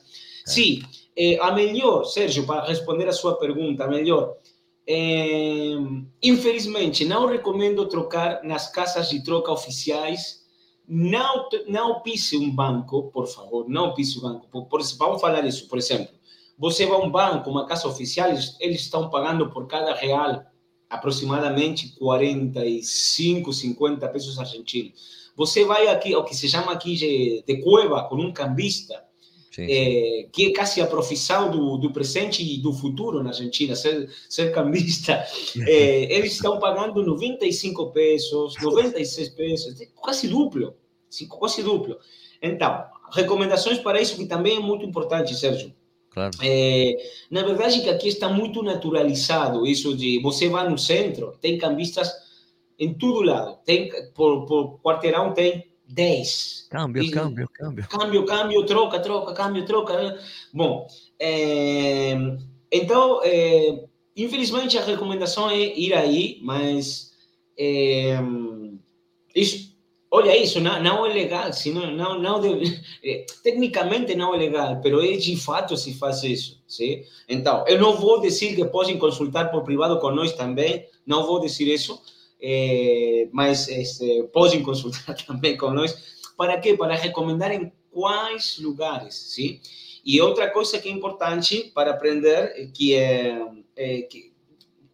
sim, é, a melhor, Sérgio, para responder a sua pergunta, a melhor, É, infelizmente, não recomendo trocar nas casas de troca oficiais. Não, não pise um banco, por favor, não pise o banco. Por, por, vamos falar isso, por exemplo. Você vai a um banco, uma casa oficial, eles, eles estão pagando por cada real aproximadamente 45, 50 pesos argentinos. Você vai aqui, o que se chama aqui de, de cueva, com um cambista, é, que é quase a profissão do, do, presente e do futuro na Argentina, ser, ser cambista. É, *laughs* eles estão pagando 95 pesos, *laughs* 96 pesos, quase duplo, quase duplo. Então, recomendações para isso que também é muito importante, Sérgio. Claro. É, na verdade, que aqui está muito naturalizado isso de você vai no centro, tem cambistas em todo lado, tem por, por quarteirão tem 10. Câmbio, e, câmbio, câmbio. Câmbio, câmbio, troca, troca, câmbio, troca. Bom, é, então, é, infelizmente a recomendação é ir aí, mas é, isso, olha isso, não, não é legal, senão, não, não deve, *laughs* é, tecnicamente não é legal, mas é de fato se faz isso, sim? Então, eu não vou dizer que podem consultar por privado com nós também, não vou dizer isso, eh, mas este, podem consultar *laughs* também com nós. Para quê? Para recomendar em quais lugares, sim? E outra coisa que é importante para aprender, que é, é que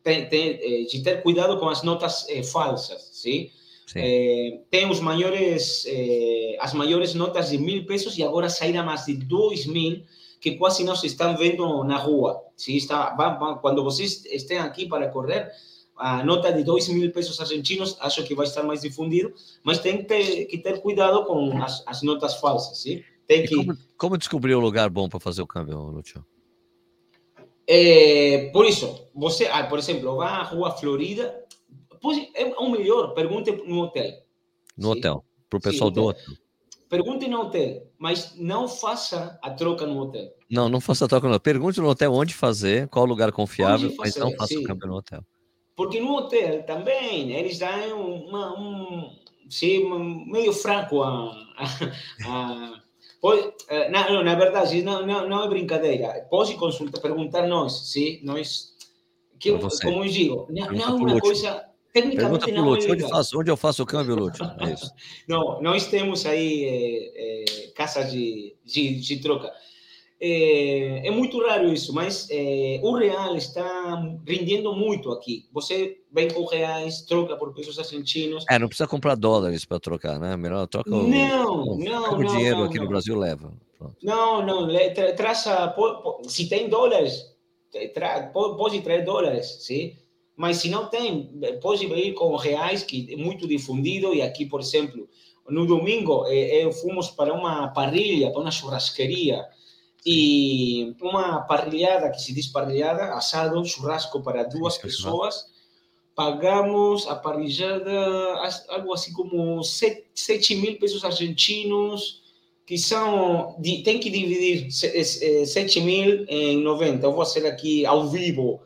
tem, tem, de ter cuidado com as notas é, falsas, sim? É, tem os maiores, é, as maiores notas de mil pesos e agora saíram mais de dois mil que quase não se estão vendo na rua. Se está, quando vocês estão aqui para correr, a nota de 2 mil pesos argentinos, acho que vai estar mais difundido, mas tem que ter, que ter cuidado com as, as notas falsas, sim? Tem que... Como, como, descobrir o um lugar bom para fazer o câmbio, Lúcio? É, por isso, você, ah, por exemplo, vá à Rua Florida, pode, é o melhor, pergunte no hotel. No sim? hotel, para o pessoal sim, do hotel. Pergunte no hotel, mas não faça a troca no hotel. Não, não faça a troca no hotel. Pergunte no hotel onde fazer, qual lugar confiável, fazer, mas não faça sim. o câmbio no hotel. Porque no hotel também eles dão uma, um, sim, meio fraco a, a, a na, na verdade, não, não, não é brincadeira. Pode consultar, perguntar nós, sim, nós, que, como eu digo, não, não é uma coisa tecnicamente Pergunta não Lúcio, é onde, faço, onde eu faço o câmbio, Lúcio? É *laughs* não, nós temos aí é, é, de, de, de troca. É, é, muito raro isso, mas é, o real está rendendo muito aqui. Você vem com reais, troca por pesos argentinos. É, não precisa comprar dólares para trocar, né? Melhor troca o, não, o, não, o dinheiro não, aqui não. no Brasil leva. Pronto. Não, não, tra, traça, se tem dólares, tra, pode trazer dólares, sim? Mas se não tem, pode ir com reais, que é muito difundido, e aqui, por exemplo, no domingo, eu eh, fomos para uma parrilha, para uma churrasqueria, e uma parrilhada, que se diz parrilhada, assado, churrasco para duas pessoas. Pagamos a parrilhada algo assim como 7 mil pesos argentinos, que são, tem que dividir 7 mil em 90. Eu vou fazer aqui ao vivo,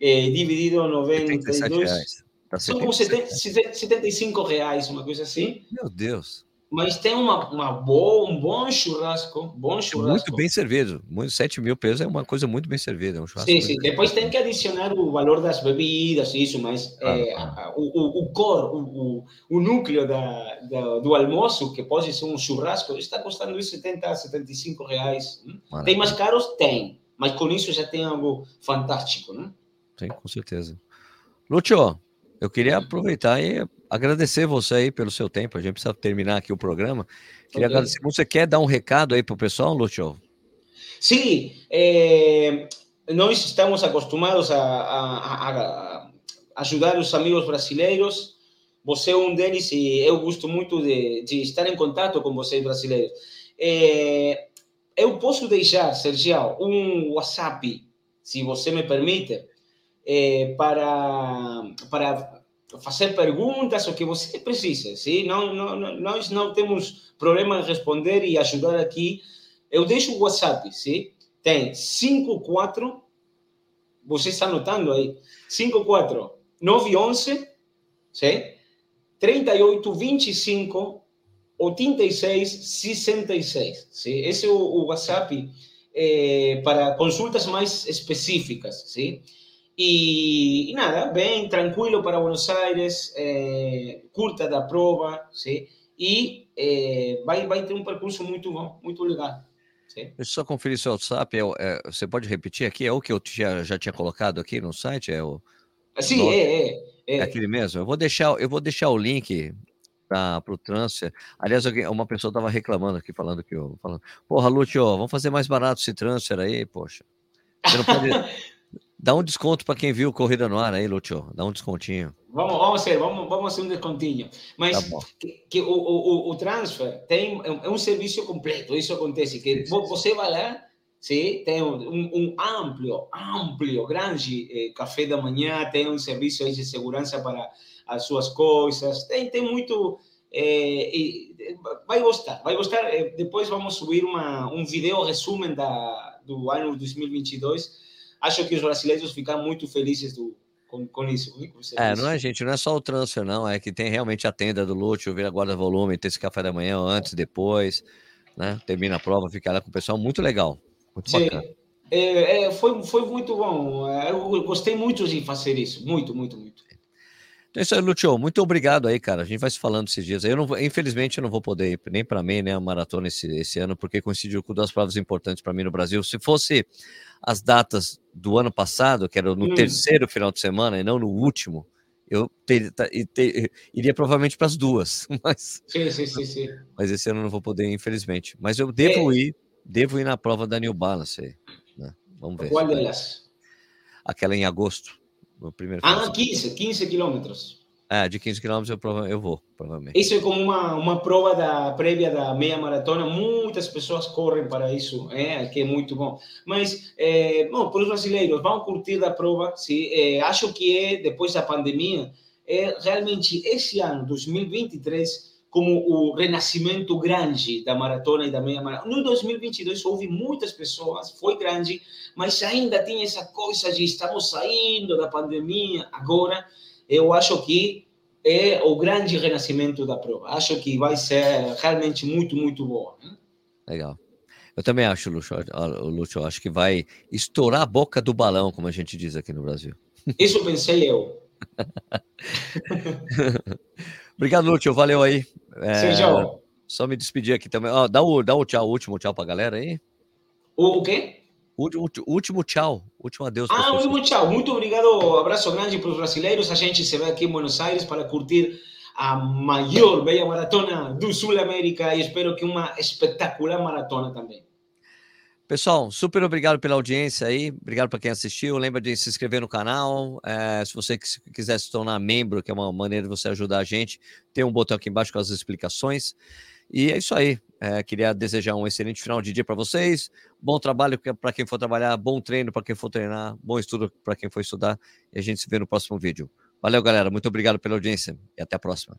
eh, dividido 92. Tá são como 75 reais, uma coisa assim. Meu Deus mas tem uma, uma boa, um bom churrasco, bom churrasco. Muito bem servido. Muito, 7 mil pesos é uma coisa muito bem servida. É um sim, sim. Depois tem que adicionar o valor das bebidas, isso, mas ah, é, ah. O, o, o core, o, o, núcleo da, da, do almoço, que pode ser um churrasco, está custando 70, 75 reais. Né? Tem mais caros? Tem. Mas com isso já tem algo fantástico, né? Sim, com certeza. Lúcio, eu queria aproveitar e agradecer você aí pelo seu tempo. A gente precisa terminar aqui o programa. Queria okay. agradecer. Você quer dar um recado aí para o pessoal, Lúcio? Sim, é, nós estamos acostumados a, a, a, ajudar os amigos brasileiros. Você é um deles e eu gosto muito de, de estar em contato com vocês brasileiros. É, eu posso deixar, Sergio, um WhatsApp, se você me permite, é, para, para fazer perguntas, o que você precisa, sim? Não, não, nós não temos problema em responder e ajudar aqui. Eu deixo o WhatsApp, sim? Tem 54, você está anotando aí, 54 911, sim? 38 25 86 66, sim? Esse é o, o WhatsApp é, para consultas mais específicas, sim? E, nada, bem tranquilo para Buenos Aires, é, curta da prova, sim? e vai, vai ter um percurso muito bom, muito legal. Sim. Deixa eu só conferir seu WhatsApp. É, é, você pode repetir aqui? É o que eu já, já tinha colocado aqui no site? É o. Sim, é, é, é. É aquele mesmo. Eu vou deixar, eu vou deixar o link para o transfer. Aliás, uma pessoa estava reclamando aqui, falando que eu. Falando, Porra, Lúcio, vamos fazer mais barato esse transfer aí, poxa. Você não pode. *laughs* Dá um desconto para quem viu Corrida no Ar aí, Lúcio. Dá um descontinho. Vamos, vamos ser, vamos, vamos fazer um descontinho. Mas tá que, que o, o, o, transfer tem, é um serviço completo. Isso acontece. Que você vai lá, sim, tem um, um amplo, amplo, grande eh, café da manhã, tem um serviço de segurança para as suas coisas. Tem, tem muito. Eh, vai gostar, vai gostar. Eh, depois vamos subir uma, um vídeo resumo da, do ano 2022 acho que os brasileiros ficam muito felizes do, com, com isso. é, não é, gente, não é só o transfer, não. É que tem realmente a tenda do Lúcio, vir a guarda-volume, ter esse café da manhã antes, depois, né? Termina a prova, fica lá com o pessoal. Muito legal. Muito Sim. bacana. É, é, foi, foi muito bom. Eu gostei muito de fazer isso. Muito, muito, muito. Então é isso aí, Lúcio. Muito obrigado aí, cara. A gente vai se falando esses dias. Eu não, infelizmente, eu não vou poder ir nem para mim, nem a maratona esse, esse ano, porque coincidiu com duas provas importantes para mim no Brasil. Se fosse as datas do ano passado, que era no hum. terceiro final de semana e não no último, eu ter, ter, iria provavelmente para as duas. *laughs* Mas, sim, sim, sim, sim, Mas esse ano eu não vou poder, infelizmente. Mas eu devo é. ir, devo ir na prova da New Balance. Né? Vamos ver. Qual delas? Aquela em agosto. No primeiro ah, 15, 15 quilômetros. É, de 15 quilômetros eu, eu vou, provavelmente. Isso é como uma, uma prova da prévia da meia maratona. Muitas pessoas correm para isso, é, que é muito bom. Mas, é, bom, para os brasileiros, vão curtir a prova. Sim, é, acho que é, depois da pandemia, é realmente esse ano, 2023, como o renascimento grande da maratona e da meia maratona. No 2022 houve muitas pessoas, foi grande, mas ainda tinha essa coisa de estamos saindo da pandemia. Agora, eu acho que é o grande renascimento da prova. Acho que vai ser realmente muito, muito boa. Né? Legal. Eu também acho, Lúcio, Lúcio, acho que vai estourar a boca do balão, como a gente diz aqui no Brasil. Isso pensei eu. *laughs* Obrigado, Lúcio. Valeu aí. É. Só me despedir aqui também. Ó, dá, o, dá o tchau, o último tchau pra galera aí. O, quê? O, o, último tchau. Último adeus. Ah, último tchau. Muito obrigado. Abraço grande para os brasileiros. A gente se vê aqui em Buenos Aires para curtir a maior meia maratona do Sul América e espero que uma espetacular maratona também. Pessoal, super obrigado pela audiência aí, obrigado para quem assistiu. Lembra de se inscrever no canal. É, se você quiser se tornar membro, que é uma maneira de você ajudar a gente, tem um botão aqui embaixo com as explicações. E é isso aí. É, queria desejar um excelente final de dia para vocês. Bom trabalho para quem for trabalhar, bom treino para quem for treinar, bom estudo para quem for estudar. E a gente se vê no próximo vídeo. Valeu, galera. Muito obrigado pela audiência e até a próxima.